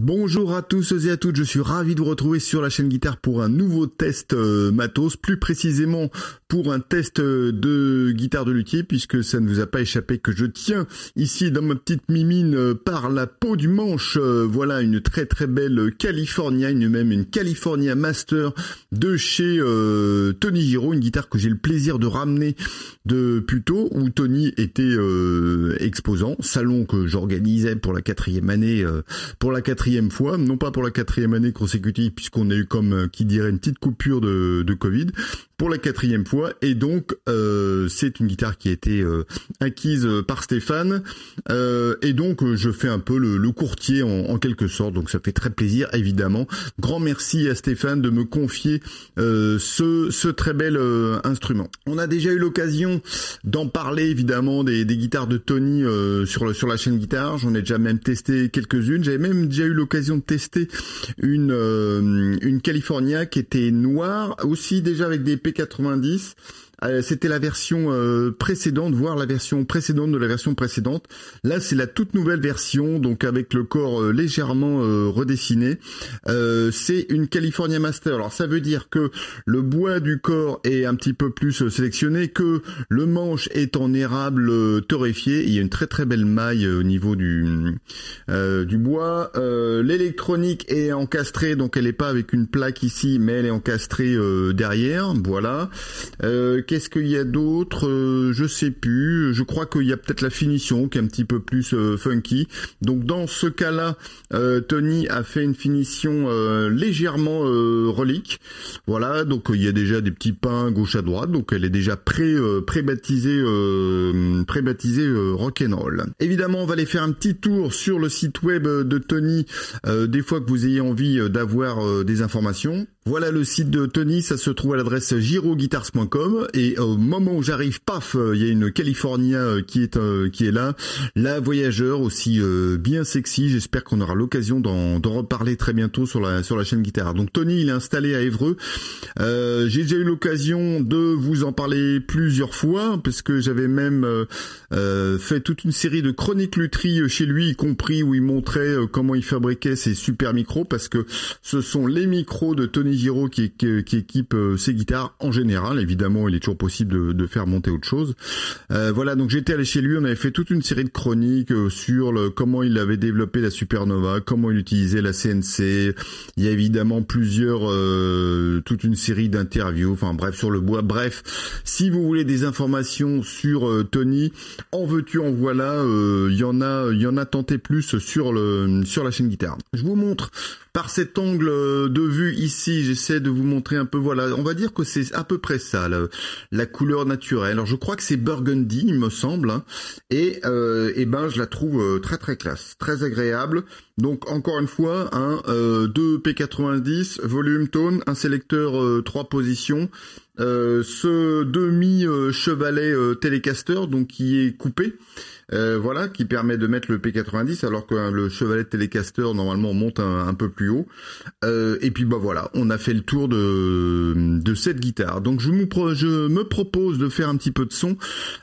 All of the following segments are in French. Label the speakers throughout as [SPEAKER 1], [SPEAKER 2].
[SPEAKER 1] Bonjour à tous et à toutes, je suis ravi de vous retrouver sur la chaîne Guitare pour un nouveau test euh, matos, plus précisément pour un test euh, de guitare de luthier, puisque ça ne vous a pas échappé que je tiens ici dans ma petite mimine euh, par la peau du manche, voilà une très très belle California, une même une California Master de chez Tony Giro, une guitare que j'ai le plaisir de ramener de Puto, où Tony était exposant, salon que j'organisais pour la quatrième année, pour la quatrième fois, non pas pour la quatrième année consécutive, puisqu'on a eu comme euh, qui dirait une petite coupure de Covid, pour la quatrième fois, et donc euh, c'est une guitare qui a été euh, acquise par Stéphane, et donc je fais un peu le, courtier en, quelque sorte, donc ça fait très plaisir évidemment. Grand merci à Stéphane de me confier ce, ce très bel instrument. On a déjà eu l'occasion d'en parler évidemment des, guitares de Tony sur, sur la chaîne guitare, j'en ai déjà même testé quelques-unes, j'avais même déjà eu l'occasion de tester une euh, une California qui était noire, aussi déjà avec des P90 euh, c'était la version euh, précédente, voire la version précédente de la version précédente. Là, c'est la toute nouvelle version, donc avec le corps euh, légèrement redessiné. c'est une California Master. Alors, ça veut dire que le bois du corps est un petit peu plus sélectionné, que le manche est en érable torréfié. Il y a une très très belle maille au niveau du du bois. L'électronique est encastrée, donc elle n'est pas avec une plaque ici, mais elle est encastrée derrière. Voilà. Qu'est-ce qu'il y a d'autre euh, Je sais plus. Je crois qu'il y a peut-être la finition qui est un petit peu plus euh, funky. Donc dans ce cas-là, euh, Tony a fait une finition légèrement relique. Voilà. Donc il y a déjà des petits pains gauche à droite. Donc elle est déjà pré pré baptisée pré baptisée rock'n'roll. Évidemment, on va aller faire un petit tour sur le site web de Tony. des fois que vous ayez envie d'avoir des informations. Voilà le site de Tony, ça se trouve à l'adresse giroguitars.com et au moment où j'arrive, paf, il y a une California euh, qui est euh, qui est là, la voyageur aussi euh, bien sexy. J'espère qu'on aura l'occasion d'en reparler très bientôt sur la sur la chaîne guitare. Donc Tony, il est installé à Évreux. J'ai déjà eu l'occasion de vous en parler plusieurs fois parce que j'avais même fait toute une série de chroniques lutherie chez lui, y compris où il montrait comment il fabriquait ses super micros parce que ce sont les micros de Tony Qui, qui, équipe euh, ses guitares en général. Évidemment, il est toujours possible de, faire monter autre chose. Euh, voilà, donc j'étais allé chez lui, on avait fait toute une série de chroniques euh, sur le, comment il avait développé la Supernova, comment il utilisait la CNC. Il y a évidemment plusieurs, toute une série d'interviews. Enfin bref, sur le bois. Bref, si vous voulez des informations sur Tony, en veux-tu, en voilà. Il y en a, il y en a tenté plus sur le sur la chaîne guitare. Je vous montre par cet angle de vue ici, j'essaie de vous montrer un peu, voilà, on va dire que c'est à peu près ça, la, couleur naturelle. Alors je crois que c'est burgundy, il me semble, hein. et, euh, ben je la trouve euh, très très classe, très agréable. Donc encore une fois, un euh, 2 P90, volume tone, un sélecteur euh, trois 3 positions, euh, ce demi chevalet télécaster donc qui est coupé. Euh, voilà, qui permet de mettre le P90 alors que hein, le chevalet Telecaster normalement monte un, peu plus haut. Euh, et puis bah voilà, on a fait le tour de, cette guitare. Donc je, me propose de faire un petit peu de son.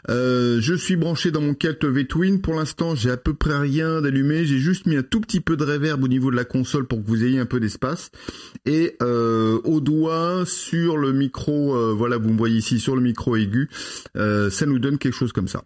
[SPEAKER 1] Euh, je suis branché dans mon Celt V-Twin. Pour l'instant, j'ai à peu près rien d'allumé. J'ai juste mis un tout petit peu de reverb au niveau de la console pour que vous ayez un peu d'espace. Et au doigt sur le micro, voilà, vous me voyez ici sur le micro aigu, ça nous donne quelque chose comme ça.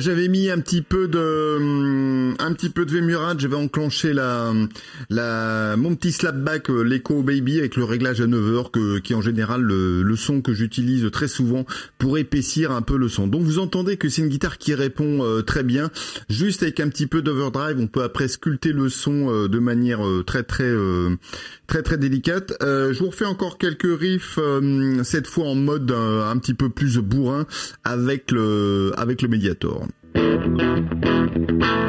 [SPEAKER 1] J'avais mis un petit peu de hum, un petit peu de Vemurad, j'avais enclenché la la mon petit slapback euh, l'Echo Baby avec le réglage à 9h que qui est en général le, le son que j'utilise très souvent pour épaissir un peu le son. Donc vous entendez que c'est une guitare qui répond euh, très bien, juste avec un petit peu d'overdrive, on peut après sculpter le son euh, de manière très très très très délicate. je vous refais encore quelques riffs cette fois en mode un petit peu plus bourrin avec le avec le Mediator. Thank you.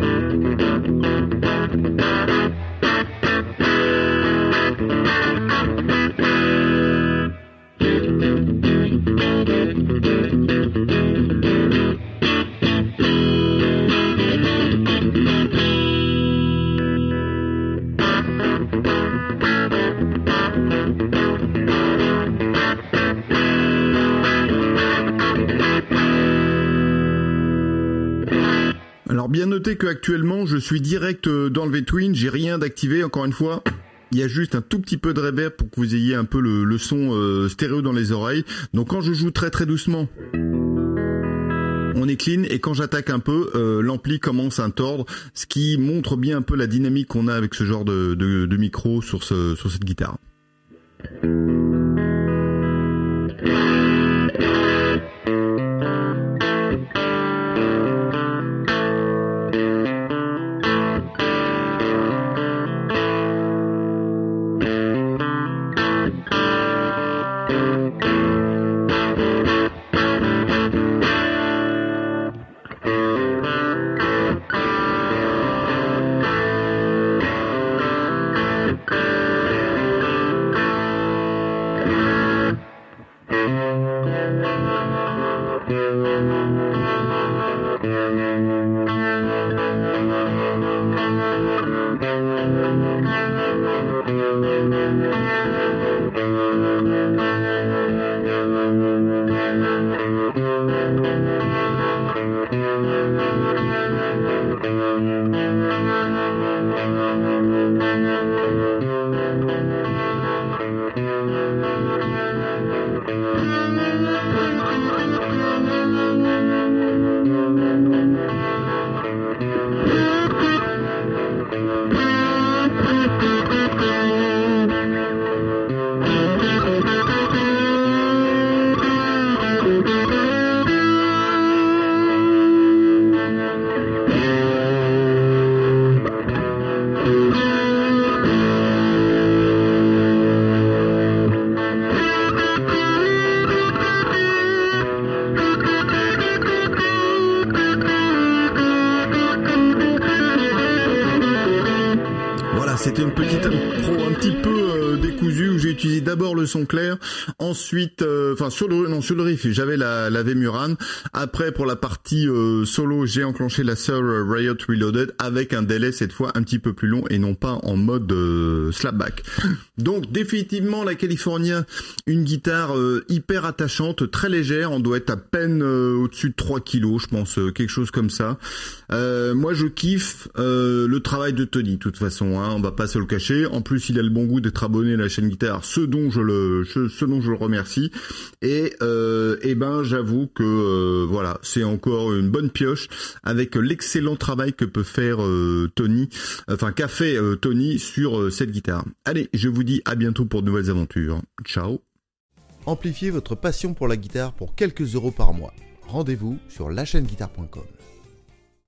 [SPEAKER 1] Noter que actuellement je suis direct euh, dans le V-Twin, j'ai rien d'activé encore une fois. Il y a juste un tout petit peu de reverb pour que vous ayez un peu le, son euh, stéréo dans les oreilles. Donc quand je joue très très doucement, on est clean et quand j'attaque un peu, euh, l'ampli commence à tordre, ce qui montre bien un peu la dynamique qu'on a avec ce genre de, micro sur, sur cette guitare. Thank you. C'était une petite intro un petit peu euh, décousue où j'ai utilisé d'abord le son clair, ensuite, euh, enfin sur le non sur le riff j'avais la la Vemurane. Après pour la partie euh, solo j'ai enclenché la Sir Riot Reloaded avec un délai cette fois un petit peu plus long et non pas en mode slapback. Donc définitivement la California, une guitare hyper attachante, très légère, on doit être à peine au-dessus de 3 kilos je pense, quelque chose comme ça. moi je kiffe le travail de Tony de toute façon, hein, pas se le cacher. En plus, il a le bon goût d'être abonné à la chaîne guitare, ce dont je le, ce dont je le remercie. Et, euh, eh ben, j'avoue que euh, voilà, c'est encore une bonne pioche avec l'excellent travail que peut faire euh, Tony, enfin qu'a fait Tony sur cette guitare. Allez, je vous dis à bientôt pour de nouvelles aventures. Ciao.
[SPEAKER 2] Amplifiez votre passion pour la guitare pour quelques euros par mois. Rendez-vous sur lachaîneguitare.com.